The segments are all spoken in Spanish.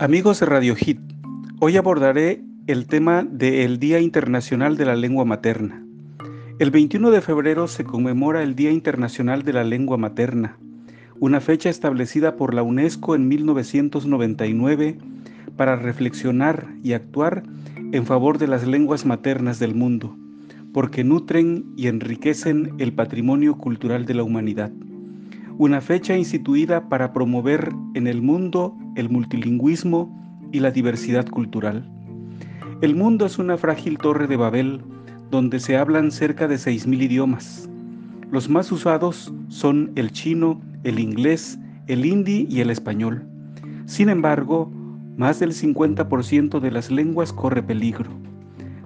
Amigos de Radio Hit, hoy abordaré el tema del Día Internacional de la Lengua Materna. El 21 de febrero se conmemora el Día Internacional de la Lengua Materna, una fecha establecida por la UNESCO en 1999 para reflexionar y actuar en favor de las lenguas maternas del mundo, porque nutren y enriquecen el patrimonio cultural de la humanidad una fecha instituida para promover en el mundo el multilingüismo y la diversidad cultural. El mundo es una frágil torre de Babel donde se hablan cerca de 6.000 idiomas. Los más usados son el chino, el inglés, el hindi y el español. Sin embargo, más del 50% de las lenguas corre peligro.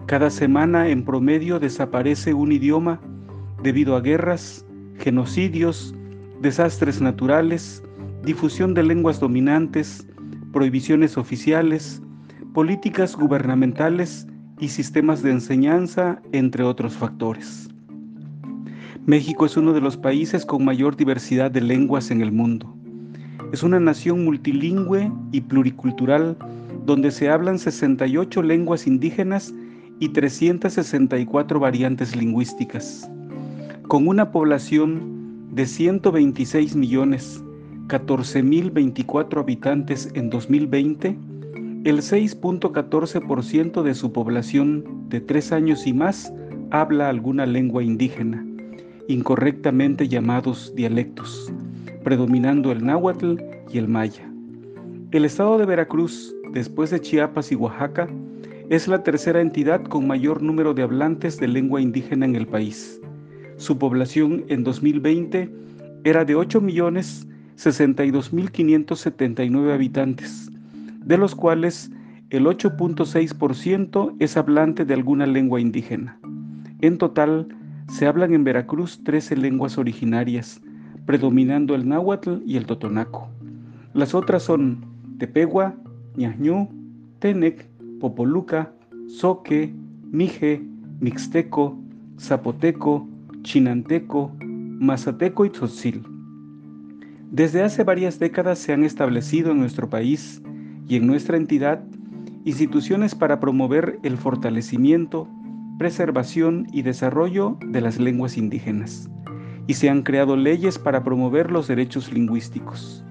Cada semana en promedio desaparece un idioma debido a guerras, genocidios, desastres naturales, difusión de lenguas dominantes, prohibiciones oficiales, políticas gubernamentales y sistemas de enseñanza, entre otros factores. México es uno de los países con mayor diversidad de lenguas en el mundo. Es una nación multilingüe y pluricultural donde se hablan 68 lenguas indígenas y 364 variantes lingüísticas, con una población de 126 millones 14 mil 24 habitantes en 2020, el 6.14% de su población de tres años y más habla alguna lengua indígena, incorrectamente llamados dialectos, predominando el náhuatl y el maya. El estado de Veracruz, después de Chiapas y Oaxaca, es la tercera entidad con mayor número de hablantes de lengua indígena en el país su población en 2020 era de 8.062.579 habitantes, de los cuales el 8.6% es hablante de alguna lengua indígena. En total, se hablan en Veracruz 13 lenguas originarias, predominando el náhuatl y el totonaco. Las otras son tepegua, ñañú, tenec, popoluca, soque, mije, mixteco, zapoteco, chinanteco, mazateco y tzotzil. Desde hace varias décadas se han establecido en nuestro país y en nuestra entidad instituciones para promover el fortalecimiento, preservación y desarrollo de las lenguas indígenas. Y se han creado leyes para promover los derechos lingüísticos.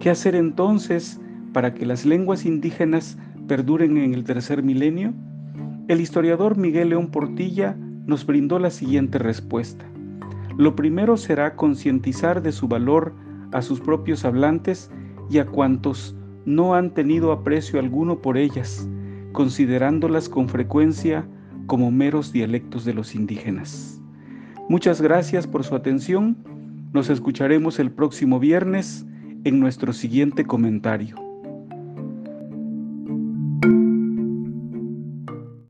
¿Qué hacer entonces para que las lenguas indígenas perduren en el tercer milenio? El historiador Miguel León Portilla nos brindó la siguiente respuesta. Lo primero será concientizar de su valor a sus propios hablantes y a cuantos no han tenido aprecio alguno por ellas, considerándolas con frecuencia como meros dialectos de los indígenas. Muchas gracias por su atención. Nos escucharemos el próximo viernes en nuestro siguiente comentario.